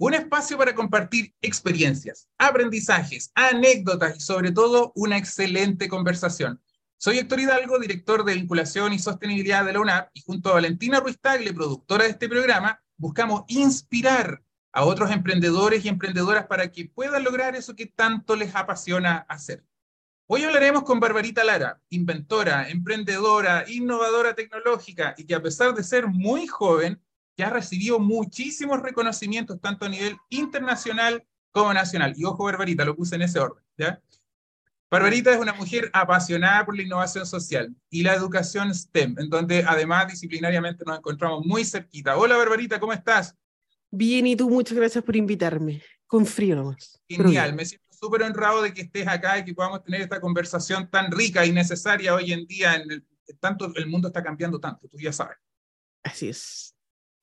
un espacio para compartir experiencias, aprendizajes, anécdotas y sobre todo una excelente conversación. Soy Héctor Hidalgo, director de vinculación y sostenibilidad de la UNAP y junto a Valentina Ruiz Tagle, productora de este programa, buscamos inspirar a otros emprendedores y emprendedoras para que puedan lograr eso que tanto les apasiona hacer. Hoy hablaremos con Barbarita Lara, inventora, emprendedora, innovadora tecnológica y que a pesar de ser muy joven, ya ha recibido muchísimos reconocimientos tanto a nivel internacional como nacional. Y ojo, Barbarita, lo puse en ese orden. ¿ya? Barbarita es una mujer apasionada por la innovación social y la educación STEM, en donde además disciplinariamente nos encontramos muy cerquita. Hola, Barbarita, ¿cómo estás? Bien, y tú, muchas gracias por invitarme. Con frío nomás. Genial, me siento súper honrado de que estés acá y que podamos tener esta conversación tan rica y necesaria hoy en día. En el, tanto el mundo está cambiando tanto, tú ya sabes. Así es.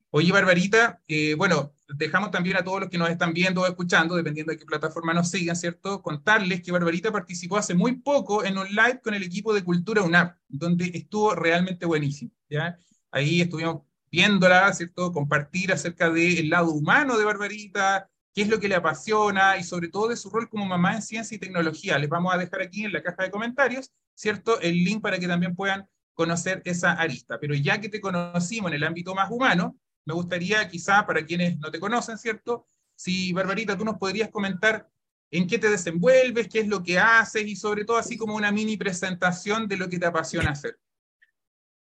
Oye, Barbarita, eh, bueno, dejamos también a todos los que nos están viendo o escuchando, dependiendo de qué plataforma nos sigan, ¿cierto? Contarles que Barbarita participó hace muy poco en un live con el equipo de Cultura UNAP, donde estuvo realmente buenísimo, ¿ya? Ahí estuvimos viéndola, ¿cierto? Compartir acerca del lado humano de Barbarita, qué es lo que le apasiona y sobre todo de su rol como mamá en ciencia y tecnología. Les vamos a dejar aquí en la caja de comentarios, ¿cierto? El link para que también puedan conocer esa arista. Pero ya que te conocimos en el ámbito más humano, me gustaría quizá para quienes no te conocen, ¿cierto? Si, Barbarita, tú nos podrías comentar en qué te desenvuelves, qué es lo que haces y sobre todo así como una mini presentación de lo que te apasiona hacer.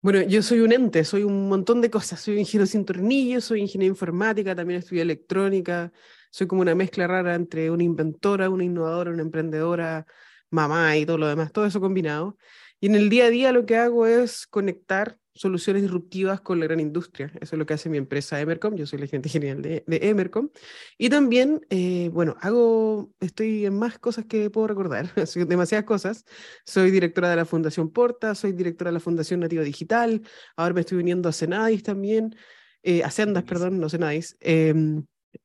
Bueno, yo soy un ente, soy un montón de cosas. Soy ingeniero sin tornillos, soy ingeniero informática, también estudié electrónica, soy como una mezcla rara entre una inventora, una innovadora, una emprendedora, mamá y todo lo demás, todo eso combinado. Y en el día a día lo que hago es conectar soluciones disruptivas con la gran industria. Eso es lo que hace mi empresa Emercom. Yo soy la gerente general de, de Emercom. Y también, eh, bueno, hago, estoy en más cosas que puedo recordar, demasiadas cosas. Soy directora de la Fundación Porta, soy directora de la Fundación Nativa Digital. Ahora me estoy uniendo a Senadis también, eh, a Sendas, perdón, no Senadis. Eh,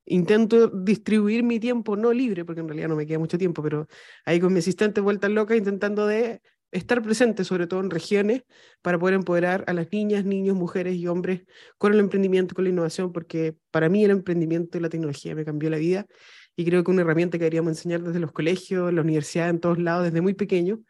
intento distribuir mi tiempo no libre, porque en realidad no me queda mucho tiempo, pero ahí con mi asistente vuelta loca intentando de estar presente, sobre todo en regiones, para poder empoderar a las niñas, niños, mujeres y hombres con el emprendimiento, con la innovación, porque para mí el emprendimiento y la tecnología me cambió la vida y creo que una herramienta que deberíamos enseñar desde los colegios, la universidad, en todos lados, desde muy pequeño,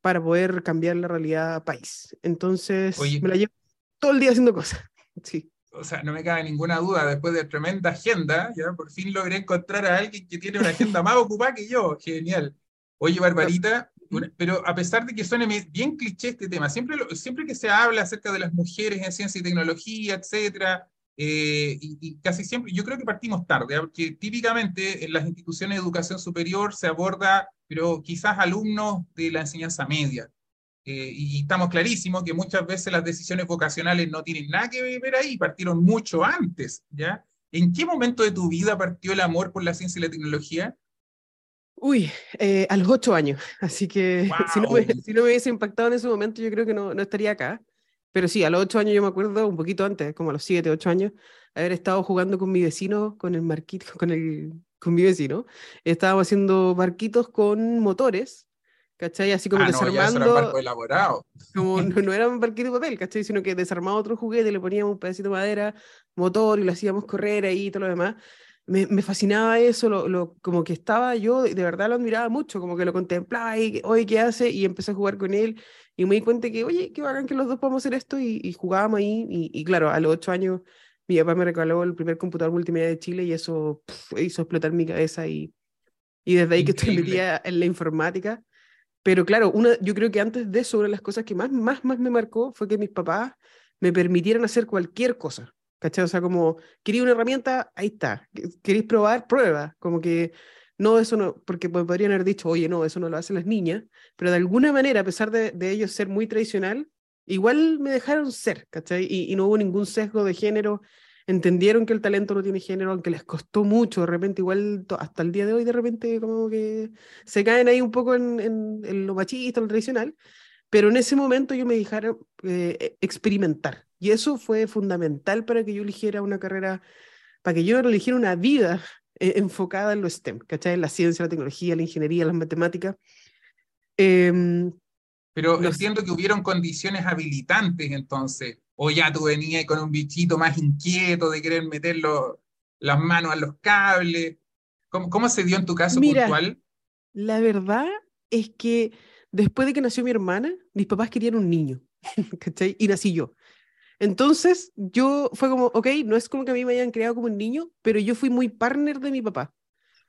para poder cambiar la realidad país. Entonces, me la llevo todo el día haciendo cosas. Sí o sea, no me cabe ninguna duda, después de tremenda agenda, ya por fin logré encontrar a alguien que tiene una agenda más ocupada que yo. Genial. Oye, Barbarita, pero a pesar de que suene bien cliché este tema, siempre, siempre que se habla acerca de las mujeres en ciencia y tecnología, etcétera, eh, y, casi siempre, yo creo que partimos tarde, ¿ah? porque típicamente en las instituciones de educación superior se aborda, pero quizás alumnos de la enseñanza media. Eh, y estamos clarísimos que muchas veces las decisiones vocacionales no tienen nada que ver ahí, partieron mucho antes, ¿ya? ¿En qué momento de tu vida partió el amor por la ciencia y la tecnología? Uy, eh, a los ocho años, así que si, no me, si, no me, hubiese impactado en ese momento yo creo que no, no, estaría acá. Pero sí, a los ocho años yo me acuerdo, un poquito antes, como a los siete, ocho años, haber estado jugando con mi vecino, con el marquito, con, el, con mi vecino. Estábamos haciendo barquitos con motores ¿cachai? Así como ah, desarmando. No, barco elaborado. Como no, no, era un barquito de papel, ¿cachai? Sino que desarmaba otro juguete, le poníamos un pedacito de madera, motor y lo hacíamos correr ahí y todo lo demás. Me, me fascinaba eso, lo, lo, como que estaba yo, de verdad lo admiraba mucho, como que lo contemplaba y, oye, ¿qué hace? Y empecé a jugar con él y me di cuenta que, oye, qué bacán que los dos podemos hacer esto y, y jugábamos ahí. Y, y, claro, a los ocho años mi papá me regaló el primer computador multimedia de Chile y eso hizo explotar mi cabeza y, y desde ahí que estoy metida en la informática pero claro, una, yo creo que antes de eso, una de las cosas que más, más, más me marcó fue que mis papás me permitieran hacer cualquier cosa. ¿Cachai? O sea, como, quería una herramienta, ahí está. ¿Queréis probar? Prueba. Como que, no, eso no, porque podrían haber dicho, oye, no, eso no lo hacen las niñas, pero de alguna manera, a pesar de, de ellos ser muy tradicional, igual me dejaron ser, ¿cachai? Y, y, no hubo ningún sesgo de género entendieron que el talento no tiene género, aunque les costó mucho, de repente igual hasta el día de hoy, de repente como que se caen ahí un poco en, en, lo machista, lo tradicional, pero en ese momento yo me dejaron eh, e, experimentar. Y eso fue fundamental para que yo eligiera una carrera, para que yo eligiera una vida eh, enfocada en lo STEM, ¿cachai? En la ciencia, la tecnología, la ingeniería, las matemáticas. Em, pero entiendo que hubieron condiciones habilitantes entonces o ya tú venías con un bichito más inquieto de querer meter las manos a los cables. ¿Cómo, ¿Cómo, se dio en tu caso Mira, puntual? La verdad es que después de que nació mi hermana, mis papás querían un niño, ¿cachai? Y nací yo. Entonces, yo fue como, ok, no es como que a mí me hayan creado como un niño, pero yo fui muy partner de mi papá.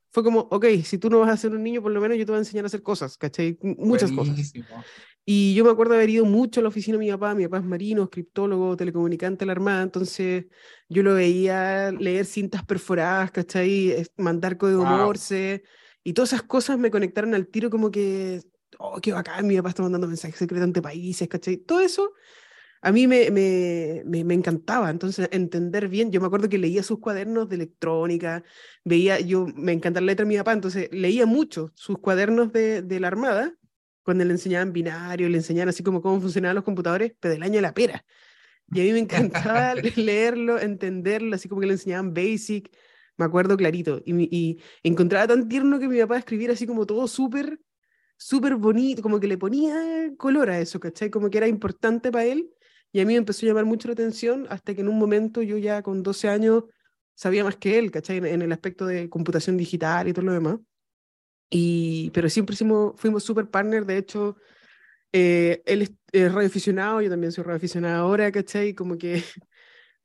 Fue como, ok, si tú no vas a ser un niño, por lo menos yo te voy a enseñar a hacer cosas, ¿cachai? Muchas Buenísimo. cosas. Y yo me acuerdo haber ido mucho a la oficina de mi papá, mi papá es marino, criptólogo, telecomunicante de la Armada, entonces yo lo veía leer cintas perforadas, ¿cachai? Mandar código Morse, y todas esas cosas me conectaron al tiro como que, oh, qué bacán, mi papá está mandando mensajes secretos ante países, ¿cachai? Todo eso a mí me, me, me, encantaba, entonces entender bien, yo me acuerdo que leía sus cuadernos de electrónica, veía, yo me encanta la letra de mi papá, entonces leía mucho sus cuadernos de, de la Armada, cuando le enseñaban binario, le enseñaban así como cómo funcionaban los computadores, pero del año de la pera. Y a mí me encantaba leerlo, entenderlo, así como que le enseñaban Basic, me acuerdo clarito. Y, y encontraba tan tierno que mi papá escribiera así como todo súper, súper bonito, como que le ponía color a eso, ¿cachai? Como que era importante para él. Y a mí me empezó a llamar mucho la atención hasta que en un momento yo ya con 12 años sabía más que él, ¿cachai? En, en el aspecto de computación digital y todo lo demás. Y, pero siempre fuimos, fuimos super partner, de hecho, eh, él es, radioaficionado, yo también soy radioaficionado ahora, ¿cachai? Como que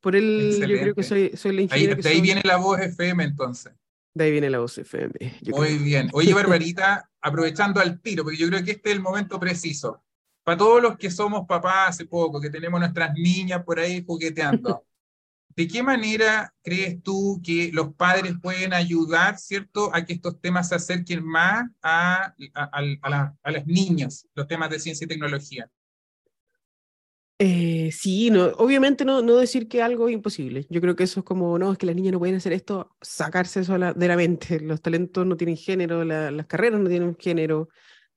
por él yo creo que soy, soy la ingeniera. Ahí, de ahí viene la voz FM entonces. De ahí viene la voz FM. Muy bien. Oye, Barbarita, aprovechando al tiro, porque yo creo que este es el momento preciso. Para todos los que somos papás hace poco, que tenemos nuestras niñas por ahí jugueteando, ¿De qué manera crees tú que los padres pueden ayudar, ¿cierto?, a que estos temas se acerquen más a, a, las niñas, los temas de ciencia y tecnología? Eh, sí, no, obviamente no, no decir que algo es imposible. Yo creo que eso es como, no, es que las niñas no pueden hacer esto, sacarse eso de la mente. Los talentos no tienen género, las carreras no tienen género.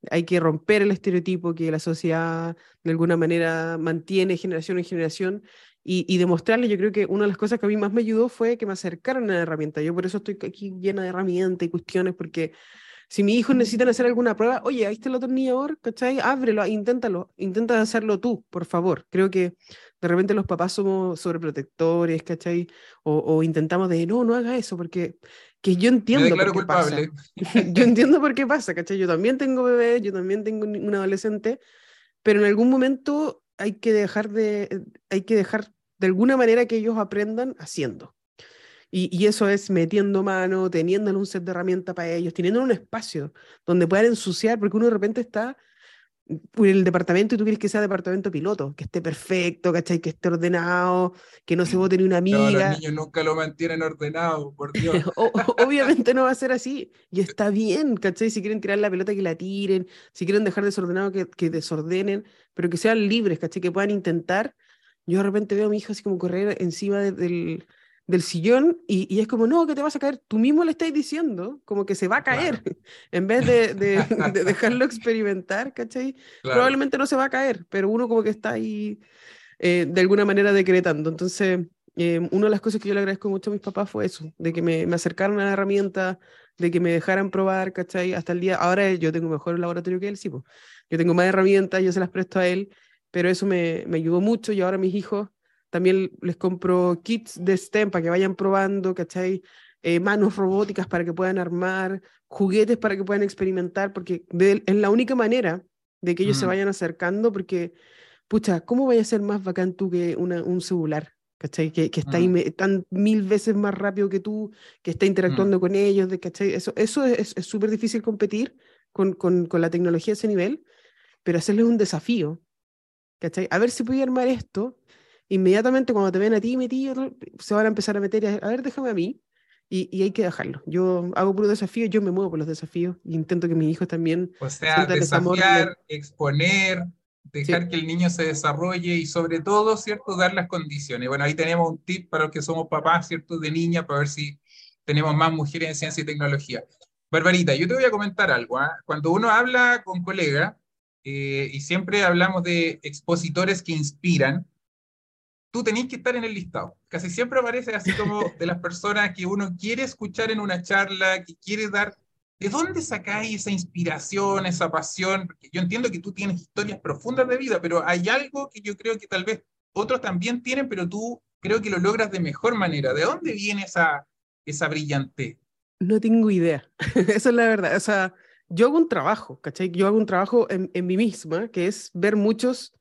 Hay que romper el estereotipo que la sociedad de alguna manera mantiene generación en generación y, y, demostrarle, yo creo que una de las cosas que a mí más me ayudó fue que me acercaran a la herramienta. Yo por eso estoy aquí llena de herramientas y cuestiones, porque si mis hijos necesitan hacer alguna prueba, oye, ahí está el atornillador, ¿cachai? Ábrelo, inténtalo, intenta hacerlo tú, por favor. Creo que de repente los papás somos sobreprotectores, ¿cachai? O, o intentamos de, no, no haga eso, porque que yo entiendo por qué pasa. yo entiendo por qué pasa, ¿cachai? Yo también tengo bebés, yo también tengo un adolescente, pero en algún momento hay que dejar de, hay que dejar de alguna manera que ellos aprendan haciendo. Y, y, eso es metiendo mano, teniendo un set de herramientas para ellos, teniendo un espacio donde puedan ensuciar, porque uno de repente está en el departamento y tú quieres que sea departamento piloto, que esté perfecto, ¿cachai? Que esté ordenado, que no se vote ni una amiga. No, los niños nunca lo mantienen ordenado, por Dios. obviamente no va a ser así, y está bien, ¿cachai? Si quieren tirar la pelota, que la tiren, si quieren dejar desordenado, que, que desordenen, pero que sean libres, ¿cachai? Que puedan intentar. Yo de repente veo a mi hija así como correr encima del del sillón y, es como, no, que te vas a caer. Tú mismo le estás diciendo como que se va a caer. en vez de, de, dejarlo experimentar, ¿cachai? Probablemente no se va a caer, pero uno como que está ahí eh, de alguna manera decretando. Entonces, eh, una de las cosas que yo le agradezco mucho a mis papás fue eso, de que me, me acercaron a la herramienta, de que me dejaran probar, ¿cachai? Hasta el día, ahora yo tengo mejor laboratorio que él, sí, pues. yo tengo más herramientas, yo se las presto a él, pero eso me, me ayudó mucho y ahora mis hijos también les compro kits de STEM para que vayan probando, ¿cachai? Eh, manos robóticas para que puedan armar, juguetes para que puedan experimentar, porque es la única manera de que ellos se mm. vayan acercando, porque, pucha, ¿cómo vaya a ser más bacán tú que una, un celular? ¿Cachai? Que, que está mm. tan mil veces más rápido que tú, que está interactuando mm. con ellos, de, ¿cachai? Eso, eso es súper difícil competir con, con, con, la tecnología a ese nivel, pero hacerles un desafío, ¿cachai? A ver si puedo armar esto inmediatamente cuando te ven a ti metido, se van a empezar a meter, a, ver, déjame a mí, y, y, hay que dejarlo. Yo hago puro desafío, yo me muevo por los desafíos, y intento que mis hijos también... O sea, desafiar, exponer, dejar que el niño se desarrolle y sobre todo, ¿cierto?, dar las condiciones. Bueno, ahí tenemos un tip para los que somos papás, ¿cierto?, de niña, para ver si tenemos más mujeres en ciencia y tecnología. Barbarita, yo te voy a comentar algo. ¿ah? Cuando uno habla con colegas, eh, y siempre hablamos de expositores que inspiran, tú tenés que estar en el listado. Casi siempre aparece así como de las personas que uno quiere escuchar en una charla, que quiere dar ¿De dónde sacáis esa inspiración, esa pasión? Porque yo entiendo que tú tienes historias profundas de vida, pero hay algo que yo creo que tal vez otros también tienen, pero tú creo que lo logras de mejor manera. ¿De dónde viene esa, esa brillante? No tengo idea. Esa es la verdad. O sea, yo hago un trabajo, ¿cachai? Yo hago un trabajo en, en mí misma, que es ver muchos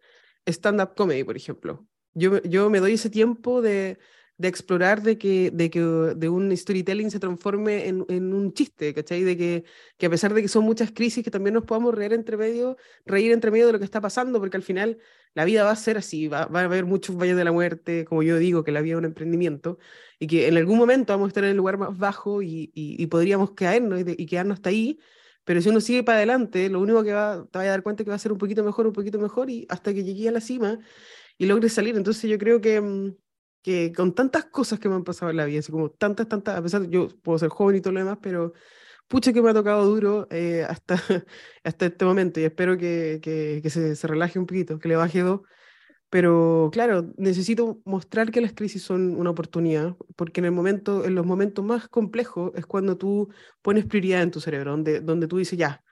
stand-up comedy, por ejemplo. Yo, yo me doy ese tiempo de de explorar de que, de que de un storytelling se transforme en, en, un chiste, ¿cachai? De que, que a pesar de que son muchas crisis, que también nos podamos reír entre medio, reír entre medio de lo que está pasando, porque al final la vida va a ser así, va, a haber muchos valles de la muerte, como yo digo, que la vida es un emprendimiento, y que en algún momento vamos a estar en el lugar más bajo y, y, podríamos caernos y, y, quedarnos hasta ahí, pero si uno sigue para adelante, lo único que va, te va a dar cuenta es que va a ser un poquito mejor, un poquito mejor, y hasta que llegue a la cima y logre salir. Entonces yo creo que mm, que con tantas cosas que me han pasado en la vida, así como tantas, tantas, a pesar de yo puedo ser joven y todo lo demás, pero pucha que me ha tocado duro eh, hasta, hasta este momento y espero que, que, que se, se, relaje un poquito, que le baje dos. Pero claro, necesito mostrar que las crisis son una oportunidad, porque en, el momento, en los momentos más complejos es cuando tú pones prioridad en tu cerebro, donde, donde tú dices, ya,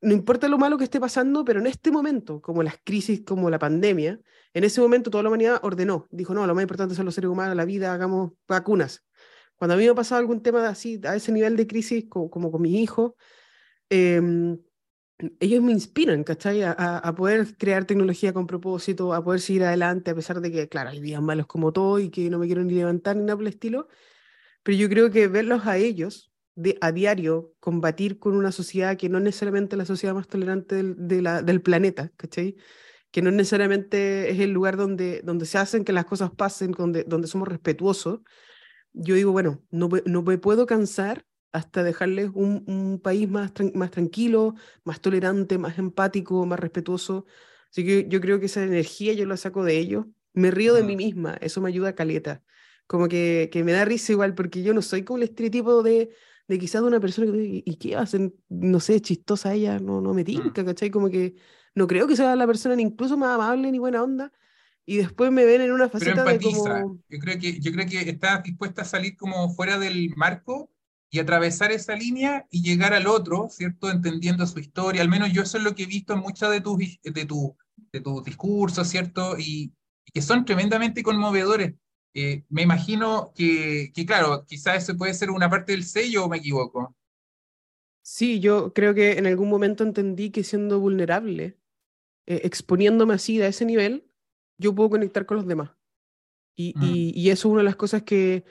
no importa lo malo que esté pasando, pero en este momento, como las crisis, como la pandemia, en ese momento toda la humanidad ordenó, dijo, no, lo más importante son los seres humanos, la vida, hagamos vacunas. Cuando a mí me ha pasado algún tema así, a ese nivel de crisis, como, con mis hijos, em, ellos me inspiran, ¿cachai? A, a, poder crear tecnología con propósito, a poder seguir adelante, a pesar de que, claro, hay días malos como todo y que no me quiero ni levantar ni nada por el estilo, pero yo creo que verlos a ellos de, a diario combatir con una sociedad que no es necesariamente la sociedad más tolerante del, de la, del planeta, ¿cachai? Que no necesariamente es el lugar donde, donde se hacen que las cosas pasen, donde, donde somos respetuosos. Yo digo, bueno, no, no me puedo cansar hasta dejarles un, un país más, más tranquilo, más tolerante, más empático, más respetuoso. Así que yo creo que esa energía yo la saco de ellos. Me río de mí misma, eso me ayuda a caleta. Como que, que me da risa igual, porque yo no soy como el estereotipo de, de quizás de una persona que, ¿y qué hacen? No sé, chistosa ella, no, no me mm. tinca, ¿cachai? Como que no creo que sea la persona ni incluso más amable ni buena onda, y después me ven en una faceta de como... Yo creo, que, yo creo que estás dispuesta a salir como fuera del marco y atravesar esa línea y llegar al otro, ¿cierto? Entendiendo su historia. Al menos yo eso es lo que he visto en muchos de tus de tu, de tus discursos, ¿cierto? Y, y, que son tremendamente conmovedores. Eh, me imagino que, que, claro, quizás eso puede ser una parte del sello o me equivoco. Sí, yo creo que en algún momento entendí que siendo vulnerable, eh, exponiéndome así a ese nivel, yo puedo conectar con los demás. Y, mm. y, y, eso es una de las cosas que,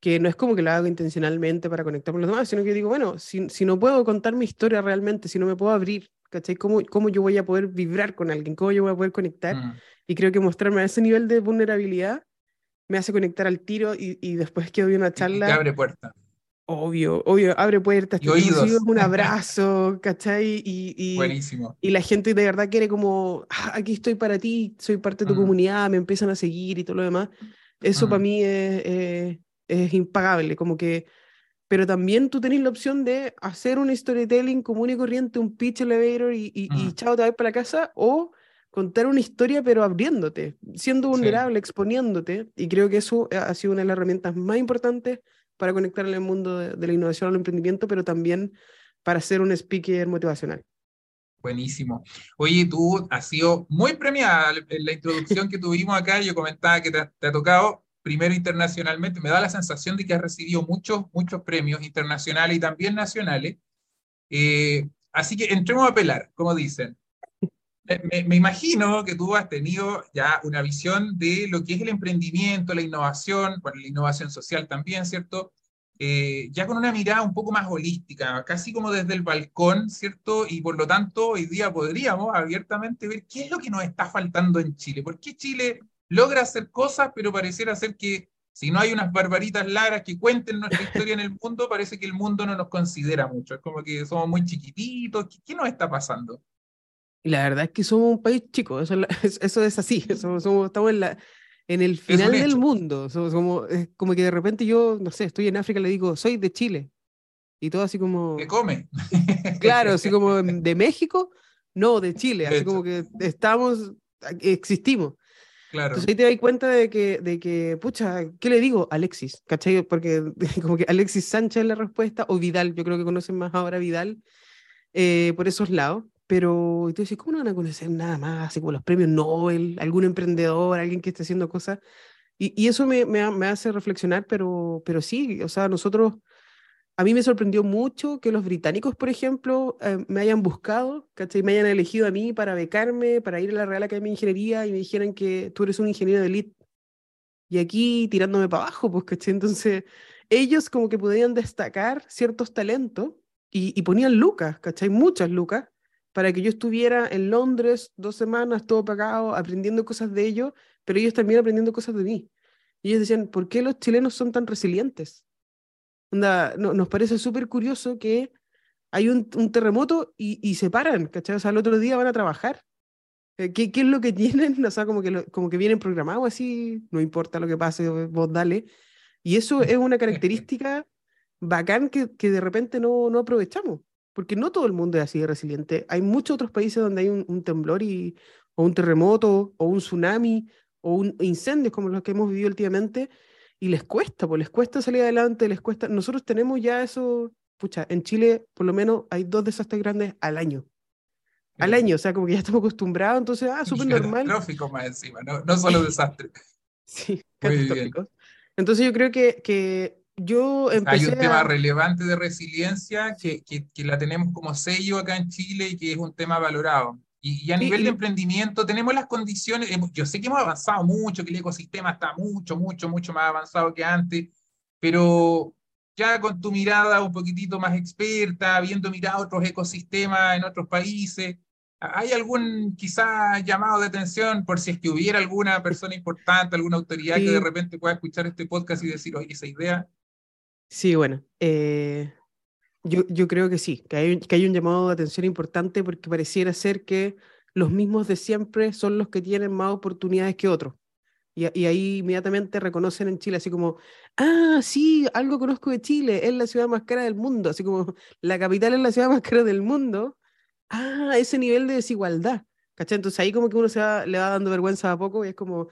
que no es como que lo hago intencionalmente para conectar con los demás, sino que digo, bueno, si, si no puedo contar mi historia realmente, si no me puedo abrir, ¿cachai? ¿Cómo, ¿Cómo yo voy a poder vibrar con alguien? ¿Cómo yo voy a poder conectar? Mm. Y creo que mostrarme a ese nivel de vulnerabilidad me hace conectar al tiro y, y después que doy una charla... Y abre puertas. Obvio, obvio, abre puertas, y oídos. un abrazo, ¿cachai? Y, y, Buenísimo. Y la gente de verdad quiere como, ah, aquí estoy para ti, soy parte de tu mm. comunidad, me empiezan a seguir y todo lo demás. Eso mm. para mí es, es, es, impagable, como que, pero también tú tenés la opción de hacer un storytelling común y corriente, un pitch elevator y, y, mm. y chao, te vas para la casa, o contar una historia pero abriéndote, siendo vulnerable, sí. exponiéndote, y creo que eso ha sido una de las herramientas más importantes para conectar el mundo de, de la innovación al emprendimiento, pero también para ser un speaker motivacional. Buenísimo. Oye, tú has sido muy premiada en la introducción que tuvimos acá. Yo comentaba que te, te, ha tocado primero internacionalmente. Me da la sensación de que has recibido muchos, muchos premios internacionales y también nacionales. Eh, así que entremos a pelar, como dicen me, me, imagino que tú has tenido ya una visión de lo que es el emprendimiento, la innovación, bueno, la innovación social también, ¿cierto? Eh, ya con una mirada un poco más holística, casi como desde el balcón, ¿cierto? Y por lo tanto, hoy día podríamos abiertamente ver qué es lo que nos está faltando en Chile. ¿Por qué Chile logra hacer cosas, pero pareciera ser que si no hay unas barbaritas largas que cuenten nuestra historia en el mundo, parece que el mundo no nos considera mucho. Es como que somos muy chiquititos. ¿Qué, qué nos está pasando? Y la verdad es que somos un país chico, eso, es, eso es así, somos, estamos en, la, en el final del mundo, somos, como, es como que de repente yo, no sé, estoy en África y le digo, soy de Chile. Y todo así como... ¿Qué come? Claro, así como de México, no, de Chile, así como que estamos, existimos. Claro. Entonces ahí te das cuenta de que, de que, pucha, ¿qué le digo? Alexis, ¿cachai? Porque como que Alexis Sánchez es la respuesta, o Vidal, yo creo que conocen más ahora Vidal, eh, por esos lados. Pero tú dices, ¿cómo no van a conocer nada más? Así como los premios Nobel, algún emprendedor, alguien que esté haciendo cosas. Y, y eso me, me, me, hace reflexionar, pero, pero sí, o sea, nosotros a mí me sorprendió mucho que los británicos, por ejemplo, eh, me hayan buscado, ¿cachai? Me hayan elegido a mí para becarme, para ir a la Real Academia de Ingeniería y me dijeran que tú eres un ingeniero de elite. Y aquí tirándome para abajo, pues, ¿cachai? Entonces, ellos como que podían destacar ciertos talentos y, y ponían lucas, ¿cachai? Muchas lucas, para que yo estuviera en Londres dos semanas, todo pagado, aprendiendo cosas de ellos, pero ellos también aprendiendo cosas de mí. Y ellos decían, ¿por qué los chilenos son tan resilientes? no, nos parece súper curioso que hay un, terremoto y, se paran, ¿cachai? O sea, el otro día van a trabajar. Eh, ¿Qué, ¿Qué, es lo que tienen? O sea, como que, como que vienen programados así, no importa lo que pase, vos dale. Y eso es una característica bacán que, de repente no aprovechamos, porque no todo el mundo es así de resiliente. Hay muchos otros países donde hay un, un temblor y, o un terremoto o un tsunami o un incendio como los que hemos vivido últimamente y les cuesta, pues les cuesta salir adelante, les cuesta. Nosotros tenemos ya eso, pucha, en Chile por lo menos hay dos desastres grandes al año. Al año, o sea, como que ya estamos acostumbrados, entonces, ah, súper normal. Catastrófico más encima, no, no solo desastre. sí, catastrófico. Entonces yo creo que, que yo empecé Hay un tema relevante de resiliencia que, que, que, la tenemos como sello acá en Chile y que es un tema valorado. Y, a nivel de emprendimiento tenemos las condiciones, yo sé que hemos avanzado mucho, que el ecosistema está mucho, mucho, mucho más avanzado que antes, pero ya con tu mirada un poquitito más experta, habiendo mirado otros ecosistemas en otros países, ¿hay algún quizá llamado de atención por si es que hubiera alguna persona importante, alguna autoridad que de repente pueda escuchar este podcast y decir, oye, esa idea? Sí, bueno, eh, yo, yo creo que sí, que hay, que hay un llamado de atención importante porque pareciera ser que los mismos de siempre son los que tienen más oportunidades que otros. Y, y, ahí inmediatamente reconocen en Chile, así como, ah, sí, algo conozco de Chile, es la ciudad más cara del mundo, así como la capital es la ciudad más cara del mundo. Ah, ese nivel de desigualdad. ¿Cachai? Entonces ahí como que uno se va, le va dando vergüenza a poco y es como,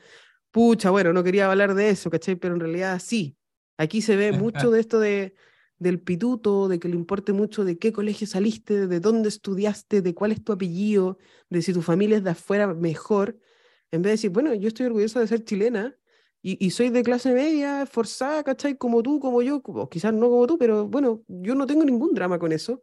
pucha, bueno, no quería hablar de eso, ¿cachai? Pero en realidad sí. Aquí se ve mucho de esto de, del pituto, de que le importe mucho de qué colegio saliste, de dónde estudiaste, de cuál es tu apellido, de si tu familia es de afuera mejor, en vez de decir, bueno, yo estoy orgullosa de ser chilena y, y soy de clase media, forzada, ¿cachai? Como tú, como yo, o quizás no como tú, pero bueno, yo no tengo ningún drama con eso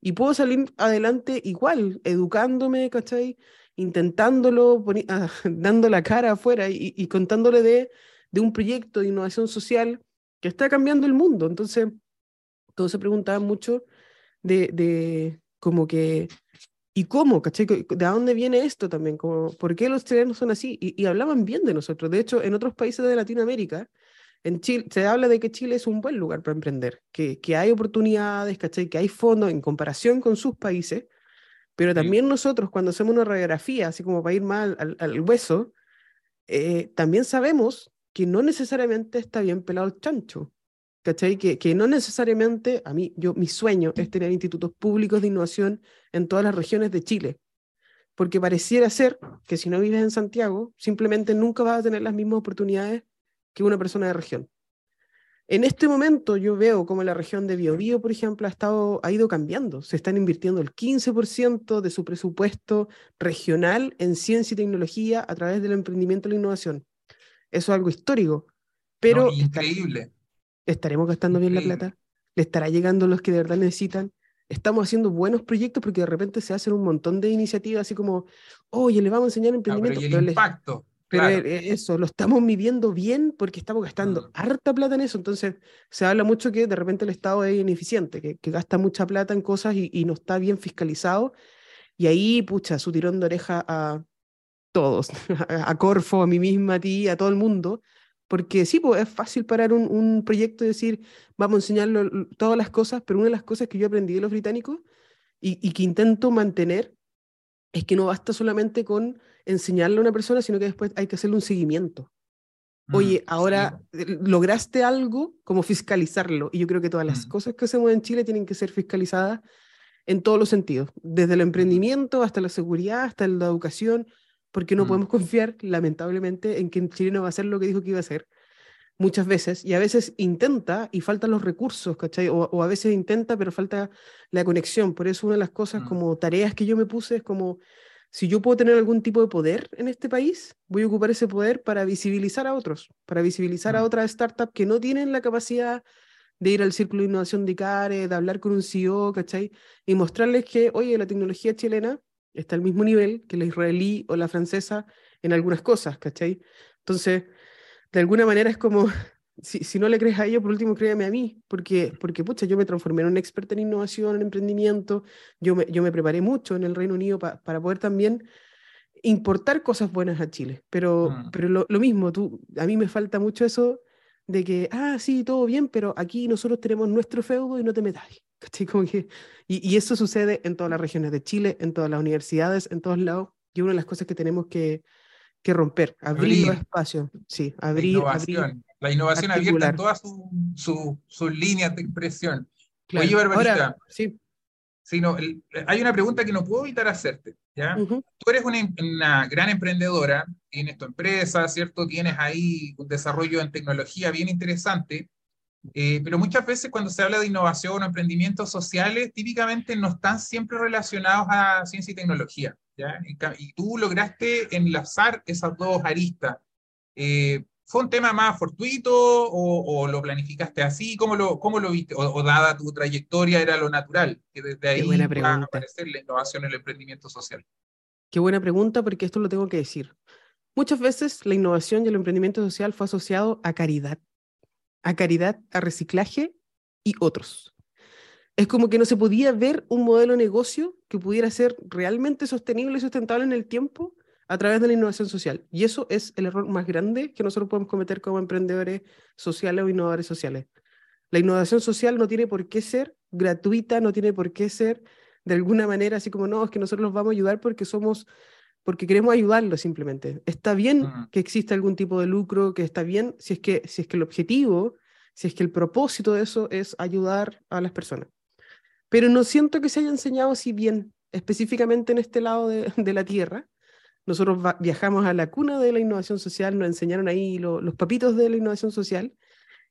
y puedo salir adelante igual, educándome, ¿cachai? Intentándolo, dando la cara afuera y, y contándole de, de un proyecto de innovación social que está cambiando el mundo. Entonces, todos se preguntaban mucho de, de como que, ¿y cómo? ¿Cachai? ¿De dónde viene esto también? Como, ¿Por qué los chilenos son así? Y, hablaban bien de nosotros. De hecho, en otros países de Latinoamérica, en Chile, se habla de que Chile es un buen lugar para emprender, que, que hay oportunidades, ¿cachai? Que hay fondos en comparación con sus países, pero también nosotros cuando hacemos una radiografía, así como para ir al, al hueso, eh, también sabemos que no necesariamente está bien pelado el chancho. ¿cachai? Que, que no necesariamente, a mí, yo, mi sueño es tener institutos públicos de innovación en todas las regiones de Chile, porque pareciera ser que si no vives en Santiago, simplemente nunca vas a tener las mismas oportunidades que una persona de región. En este momento yo veo como la región de Biobío, por ejemplo, ha, estado, ha ido cambiando. Se están invirtiendo el 15% de su presupuesto regional en ciencia y tecnología a través del emprendimiento y la innovación. Eso es algo histórico. Pero increíble. ¿Estaremos gastando bien la plata? ¿Le estará llegando a los que de verdad necesitan? Estamos haciendo buenos proyectos porque de repente se hacen un montón de iniciativas así como, oye, le vamos a enseñar emprendimiento. pero el impacto. Pero e, eso, lo estamos midiendo bien porque estamos gastando mm. harta plata en eso. Entonces, se habla mucho que de repente el Estado es ineficiente, que, que gasta mucha plata en cosas y, y, no está bien fiscalizado. Y ahí, pucha, su tirón de oreja a todos, a Corfo, a mí misma, a ti, a todo el mundo, porque sí, pues es fácil parar un, un proyecto y decir, vamos a enseñarlo todas las cosas, pero una de las cosas que yo aprendí de los británicos y, y que intento mantener es que no basta solamente con enseñarle a una persona, sino que después hay que hacerle un seguimiento. Mm, Oye, ahora eh, lograste algo, como fiscalizarlo. Y yo creo que todas las Mm. cosas que hacemos en Chile tienen que ser fiscalizadas en todos los sentidos, desde el emprendimiento hasta la seguridad, hasta la educación, porque no Mm. podemos confiar, lamentablemente, en que el chileno va a hacer lo que dijo que iba a hacer muchas veces, y a veces intenta y faltan los recursos, ¿cachai? O, o a veces intenta, pero falta la conexión. Por eso una de las cosas Mm. como tareas que yo me puse es como, si yo puedo tener algún tipo de poder en este país, voy a ocupar ese poder para visibilizar a otros, para visibilizar a Mm. otras startups que no tienen la capacidad de ir al círculo de innovación de ICARE, de hablar con un CEO, ¿cachai? Y mostrarles que, oye, la tecnología chilena está al mismo nivel que la israelí o la francesa en algunas cosas, ¿cachai? Entonces, de alguna manera es como, si, si no le crees a ellos, por último créeme a mí, porque, porque pucha, yo me transformé en un experto en innovación, en emprendimiento, yo me, yo me preparé mucho en el Reino Unido pa- para poder también importar cosas buenas a Chile, pero, Mm. pero lo, lo mismo, tú, a mí me falta mucho eso de que, ah, sí, todo bien, pero aquí nosotros tenemos nuestro feudo y no te. Como que, y, y eso sucede en todas las regiones de Chile, en todas las universidades, en todos lados, y una de las cosas que tenemos que, que romper, abrir, Abrir. espacios, sí, La abrir, abrir, la innovación abierta en todas su- su- sus líneas de expresión. claro. Oye, Barbarita, Ahora, sí, sí, no, el- hay una pregunta que no puedo evitar hacerte, ¿ya? ujú, Tú eres una, una gran emprendedora, tienes tu empresa, ¿cierto? Tienes ahí un desarrollo en tecnología bien interesante, eh, pero muchas veces cuando se habla de innovación o emprendimientos sociales, típicamente no están siempre relacionados a ciencia y tecnología, ¿ya? Y tú lograste enlazar esas dos aristas. Eh, ¿Fue un tema más fortuito o, o lo planificaste así? ¿Cómo lo, cómo lo viste? O, o dada tu trayectoria era lo natural, que desde ahí buena va a pregunta. aparecer la innovación en el emprendimiento social. qué buena pregunta, porque esto lo tengo que decir. Muchas veces la innovación y el emprendimiento social fue asociado a caridad, a caridad, a reciclaje y otros. Es como que no se podía ver un modelo de negocio que pudiera ser realmente sostenible y sustentable en el tiempo a través de la innovación social. Y eso es el error más grande que nosotros podemos cometer como emprendedores sociales o innovadores sociales. La innovación social no tiene por qué ser gratuita, no tiene por qué ser de alguna manera así como, no, es que nosotros los vamos a ayudar porque somos, porque queremos ayudarlos simplemente. Está bien Ujú. que exista algún tipo de lucro, que está bien si es que, si es que el objetivo, si es que el propósito de eso es ayudar a las personas. Pero no siento que se haya enseñado así bien, específicamente en este lado de, de la Tierra. Nosotros viajamos a la cuna de la innovación social, nos enseñaron ahí lo- los papitos de la innovación social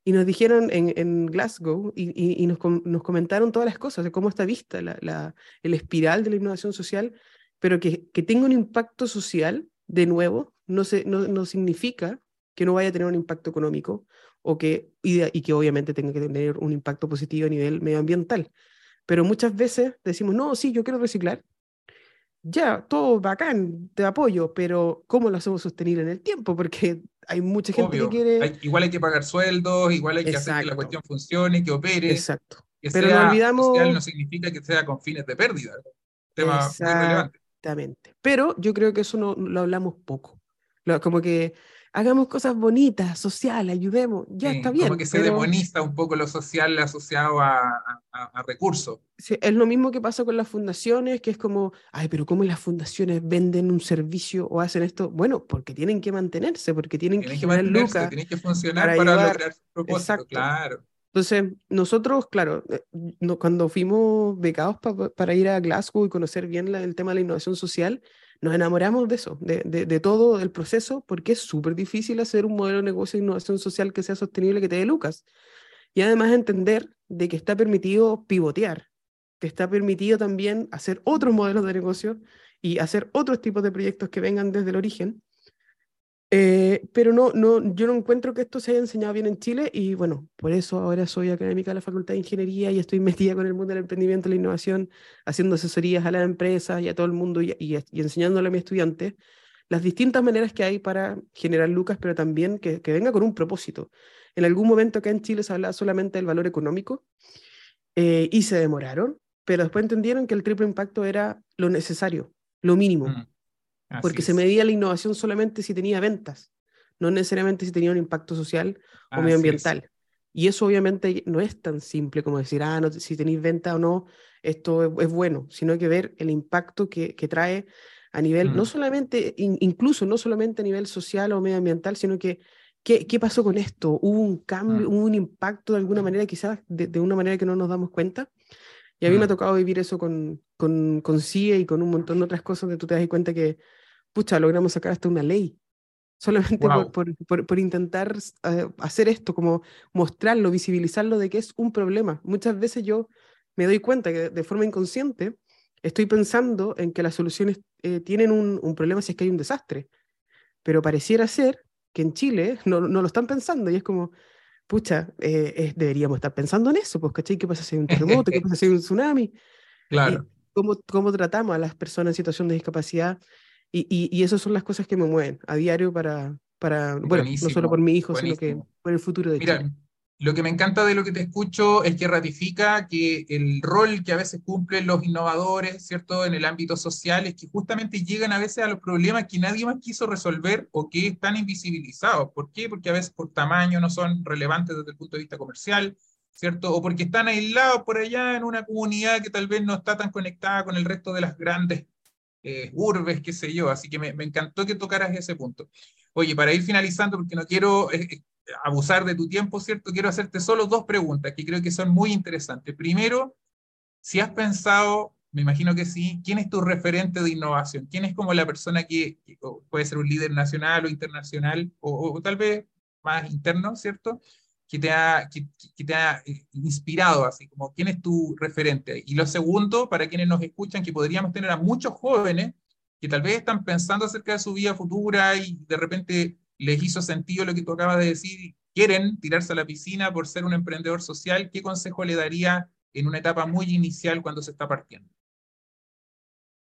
y nos dijeron en, Glasgow y, nos, com- nos comentaron todas las cosas de cómo está vista la, el espiral de la innovación social, pero que, que tenga un impacto social, de nuevo, no, se, no, no significa que no vaya a tener un impacto económico o que, y, y que obviamente tenga que tener un impacto positivo a nivel medioambiental. Pero muchas veces decimos, no, sí, yo quiero reciclar. Ya, todo bacán, te apoyo, pero ¿cómo lo hacemos sostenible en el tiempo? Porque hay mucha gente Obvio, que quiere... hay- igual hay que pagar sueldos, igual hay que hacer que la cuestión funcione, que opere, Exacto. que Pero sea no olvidamos- social no significa que sea con fines de pérdida. Tema muy relevante. Exactamente. Pero yo creo que eso no lo hablamos poco. Como que hagamos cosas bonitas, sociales, ayudemos. Ya Sí, está bien. Como que se pero demoniza un poco lo social asociado a, a- a- recursos. sí, es lo mismo que pasa con las fundaciones, que es como, ay, pero ¿cómo las fundaciones venden un servicio o hacen esto? Bueno, porque tienen que mantenerse, porque tienen que Tienen que generar mantenerse, lucas. tienen que funcionar para para, ayudar. lograr su propósito, Exacto. claro. Entonces, nosotros, claro, eh, no- cuando fuimos becados pa- para ir a Glasgow y conocer bien la- el tema de la innovación social, nos enamoramos de eso, de, de- todo el proceso, porque es súper difícil hacer un modelo de negocio de innovación social que sea sostenible, que te dé lucas. Y además entender de que está permitido pivotear, que está permitido también hacer otros modelos de negocio y hacer otros tipos de proyectos que vengan desde el origen. Eh, pero no, no, yo no encuentro que esto se haya enseñado bien en Chile y bueno, por eso ahora soy académica de la Facultad de Ingeniería y estoy metida con el mundo del emprendimiento y la innovación, haciendo asesorías a las empresas y a todo el mundo y, y, enseñándole a mis estudiantes las distintas maneras que hay para generar lucas, pero también que, que venga con un propósito. En algún momento acá en Chile se hablaba solamente del valor económico eh, y se demoraron, pero después entendieron que el triple impacto era lo necesario, lo mínimo Mm, así porque se es, medía la innovación solamente si tenía ventas, no necesariamente si tenía un impacto social o así es. medioambiental. Y eso obviamente no es tan simple como decir, ah, no, si tenéis venta o no, esto es, bueno, sino hay que ver el impacto que, que trae a nivel, no mm. solamente, incluso no solamente a nivel social o medioambiental, sino que ¿Qué, ¿Qué, pasó con esto? ¿Hubo un cambio, mm. hubo un impacto de alguna manera, quizás de, de, una manera que no nos damos cuenta? Y a mí me ha mm. tocado vivir eso con, con, con CIE y con un montón de otras cosas donde tú te das cuenta que, pucha, logramos sacar hasta una ley. Solamente por, por, por, intentar eh, hacer esto, como mostrarlo, visibilizarlo de que es un problema. Muchas veces yo me doy cuenta que de forma inconsciente estoy pensando en que las soluciones eh, tienen un, un, problema si es que hay un desastre. Pero pareciera ser que en Chile no, no lo están pensando y es como, pucha, eh, deberíamos estar pensando en eso, pues, ¿cachai? ¿Qué pasa si hay un terremoto? ¿Qué pasa si hay un tsunami? Claro. ¿Cómo, ¿Cómo tratamos a las personas en situación de discapacidad? Y, y, y esas son las cosas que me mueven a diario para, para bueno, no solo por mi hijo, sino que por el futuro de Mira, Chile. Lo que me encanta de lo que te escucho es que ratifica que el rol que a veces cumplen los innovadores, ¿cierto?, en el ámbito social es que justamente llegan a veces a los problemas que nadie más quiso resolver o que están invisibilizados. ¿Por qué? Porque a veces por tamaño no son relevantes desde el punto de vista comercial, ¿cierto? O porque están aislados por allá en una comunidad que tal vez no está tan conectada con el resto de las grandes eh, urbes, qué sé yo. Así que me, me, encantó que tocaras ese punto. Oye, para ir finalizando, porque no quiero eh, abusar de tu tiempo, ¿cierto? Quiero hacerte solo dos preguntas que creo que son muy interesantes. Primero, si has pensado, me imagino que sí, ¿quién es tu referente de innovación? ¿Quién es como la persona que, puede ser un líder nacional o internacional, o, tal vez más interno, ¿cierto? Que te, ha, que, te ha eh, inspirado, así como quién es tu referente. Y lo segundo, para quienes nos escuchan, que podríamos tener a muchos jóvenes que tal vez están pensando acerca de su vida futura y de repente les hizo sentido lo que tú acabas de decir, quieren tirarse a la piscina por ser un emprendedor social, ¿qué consejo le daría en una etapa muy inicial cuando se está partiendo?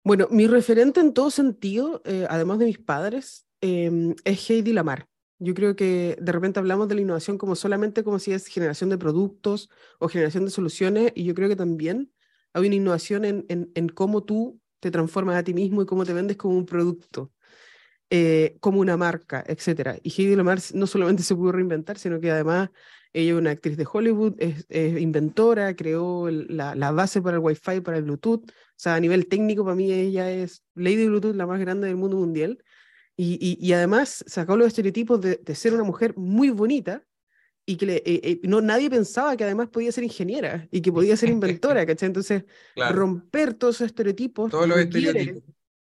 Bueno, mi referente en todo sentido, eh, además de mis padres, eh, es Heidi Lamar. Yo creo que de repente hablamos de la innovación como solamente como si es generación de productos o generación de soluciones, y yo creo que también hay una innovación en, en, en cómo tú te transformas a ti mismo y cómo te vendes como un producto. Eh, como una marca, etc. Y Heidi Lamar no solamente se pudo reinventar, sino que además ella es una actriz de Hollywood, es, inventora, creó la, la, base para el Wi-Fi, para el Bluetooth. O sea, a nivel técnico, para mí ella es Lady Bluetooth, la más grande del mundo mundial. Y, y, además sacó los estereotipos de, de, ser una mujer muy bonita y que le, eh, eh, no, nadie pensaba que además podía ser ingeniera y que podía ser inventora, ¿cachai? Entonces, romper todos esos estereotipos. Todos los estereotipos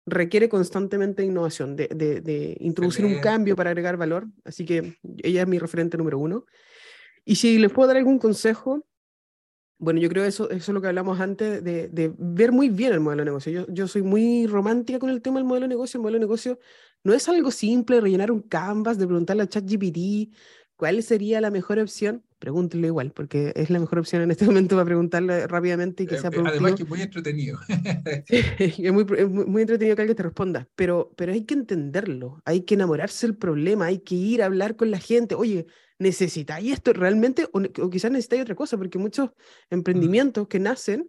requiere constantemente innovación, de, de, introducir un cambio para agregar valor. Así que ella es mi referente número uno. Y si les puedo dar algún consejo, bueno, yo creo eso, eso es lo que hablamos antes, de, de ver muy bien el modelo de negocio. Yo, yo soy muy romántica con el tema del modelo de negocio. El modelo de negocio no es algo simple, rellenar un canvas, de preguntarle a ChatGPT cuál sería la mejor opción pregúntele igual, porque es la mejor opción en este momento para preguntarle rápidamente y que eh, sea productivo. Además que es muy entretenido. es, muy, muy, entretenido que alguien te responda, pero, pero hay que entenderlo, hay que enamorarse del problema, hay que ir a hablar con la gente. Oye, ¿necesitáis esto realmente? O, quizás necesitáis otra cosa, porque muchos mm. emprendimientos que nacen,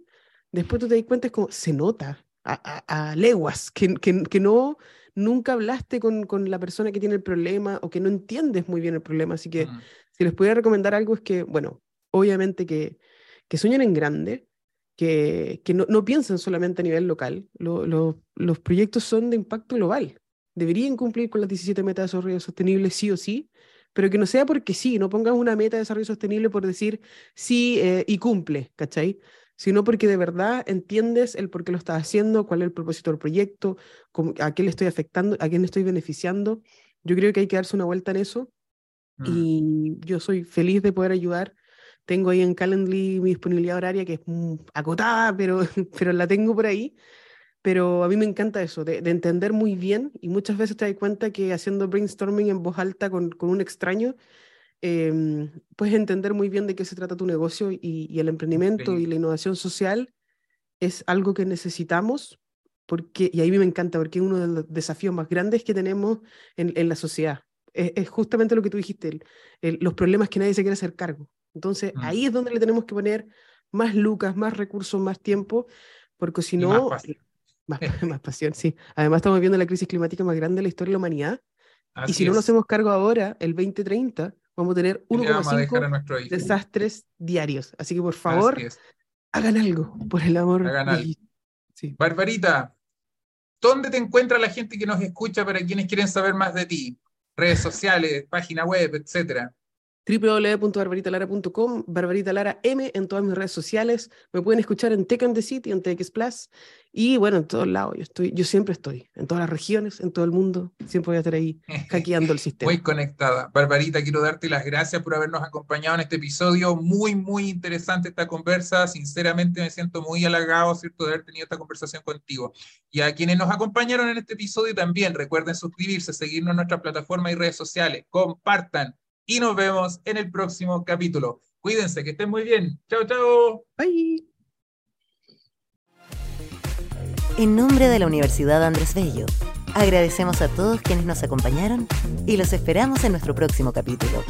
después tú te das cuenta, es como se nota a, a, leguas, que, que, que no nunca hablaste con, con, la persona que tiene el problema o que no entiendes muy bien el problema. Así que mm si les pudiera recomendar algo es que, bueno, obviamente que, que sueñen en grande, que, que no, no, piensen solamente a nivel local. los proyectos son de impacto global. Deberían cumplir con las 17 metas de desarrollo sostenible sí o sí, pero que no sea porque sí, no pongan una meta de desarrollo sostenible por decir sí eh, y cumple, ¿cachai? Sino porque de verdad entiendes el por qué lo estás haciendo, cuál es el propósito del proyecto, a qué le estoy afectando, a quién le estoy beneficiando. Yo creo que hay que darse una vuelta en eso Mm. Y yo soy feliz de poder ayudar. Tengo ahí en Calendly mi disponibilidad horaria que es acotada, pero, pero la tengo por ahí. Pero a mí me encanta eso, de, entender muy bien y muchas veces te das cuenta que haciendo brainstorming en voz alta con, con un extraño, eh, puedes entender muy bien de qué se trata tu negocio y, y el emprendimiento y la innovación social es algo que necesitamos porque, y a mí me encanta porque es uno de los desafíos más grandes que tenemos en, en la sociedad es, justamente lo que tú dijiste, los problemas que nadie se quiere hacer cargo. Entonces, mm. ahí es donde le tenemos que poner más lucas, más recursos, más tiempo, porque si no... Más, más, pasión, sí. Además, estamos viendo la crisis climática más grande de la historia de la humanidad. y si no nos hacemos cargo ahora, el 2030, vamos a tener 1,5 desastres diarios. Así que por favor, hagan algo, por el amor de sí. Barbarita, ¿dónde te encuentra la gente que nos escucha para quienes quieren saber más de ti? Redes sociales, página web, etcétera www.barbaritalara.com, Barbarita Lara M en todas mis redes sociales. Me pueden escuchar en Tech and the City, en TX Plus y bueno, en todos lados. Yo, estoy, yo siempre estoy, en todas las regiones, en todo el mundo. Siempre voy a estar ahí hackeando el sistema. Muy conectada. Barbarita, quiero darte las gracias por habernos acompañado en este episodio. Muy, muy interesante esta conversa. Sinceramente me siento muy halagado, ¿cierto?, de haber tenido esta conversación contigo. Y a quienes nos acompañaron en este episodio también, recuerden suscribirse, seguirnos en nuestra plataforma y redes sociales. Compartan y nos vemos en el próximo capítulo. Cuídense, que estén muy bien. Chao, chao. Bye. En nombre de la Universidad Andrés Bello, agradecemos a todos quienes nos acompañaron y los esperamos en nuestro próximo capítulo.